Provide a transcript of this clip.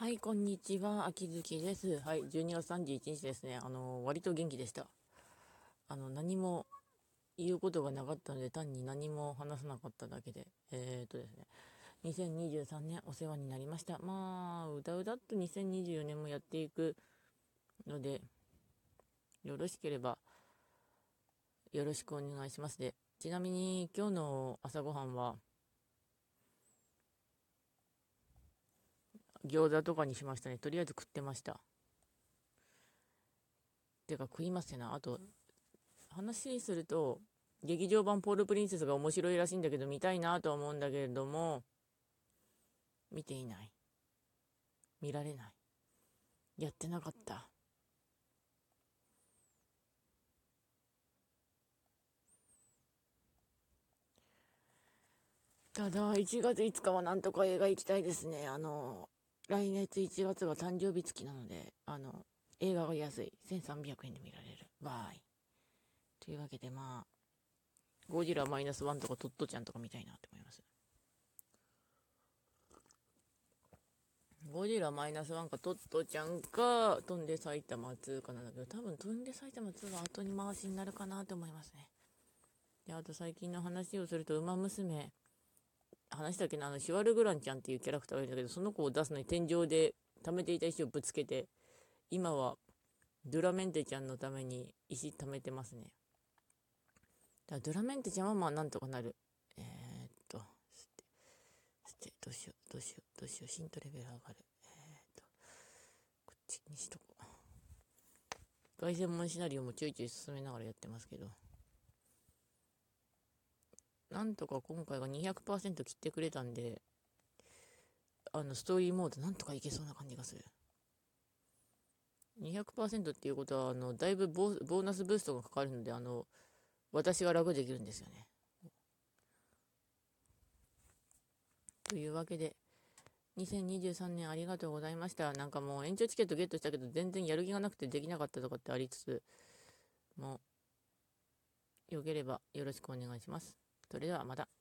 はい、こんにちは。秋月です。はい、12月31日ですね。あの、割と元気でした。あの、何も言うことがなかったので、単に何も話さなかっただけで。えー、っとですね。2023年お世話になりました。まあ、うだうだっと2024年もやっていくので、よろしければ、よろしくお願いしますで。ちなみに、今日の朝ごはんは、餃子とかにしましたね。とりあえず食ってました。てか食いますよな。あと、話すると、劇場版ポールプリンセスが面白いらしいんだけど、見たいなと思うんだけれども、見ていない。見られない。やってなかった。ただ、1月5日はなんとか映画行きたいですね。あの、来月1月が誕生日付きなので、あの、映画が安い。1300円で見られる。バイ。というわけで、まあ、ゴジラマイナスワンとかトットちゃんとか見たいなって思います。ゴジラマイナスワンかトットちゃんか、飛んで埼玉2かなんだけど、多分飛んで埼玉2は後に回しになるかなと思いますね。で、あと最近の話をすると、ウマ娘。話したっけな、あの、シュワルグランちゃんっていうキャラクターがいるんだけど、その子を出すのに天井で貯めていた石をぶつけて、今はドラメンテちゃんのために石貯めてますね。だからドラメンテちゃんはまあなんとかなる。えー、っと、捨て、捨て、どうしよう、どうしよう、どうしよう、シントレベル上がる。えー、っと、こっちにしとこう。凱旋門シナリオもちょいちょい進めながらやってますけど。なんとか今回が200%切ってくれたんで、あの、ストーリーモードなんとかいけそうな感じがする。200%っていうことは、あの、だいぶボーナスブーストがかかるので、あの、私が楽できるんですよね。というわけで、2023年ありがとうございました。なんかもう延長チケットゲットしたけど、全然やる気がなくてできなかったとかってありつつ、もう、よければよろしくお願いします。それではまた。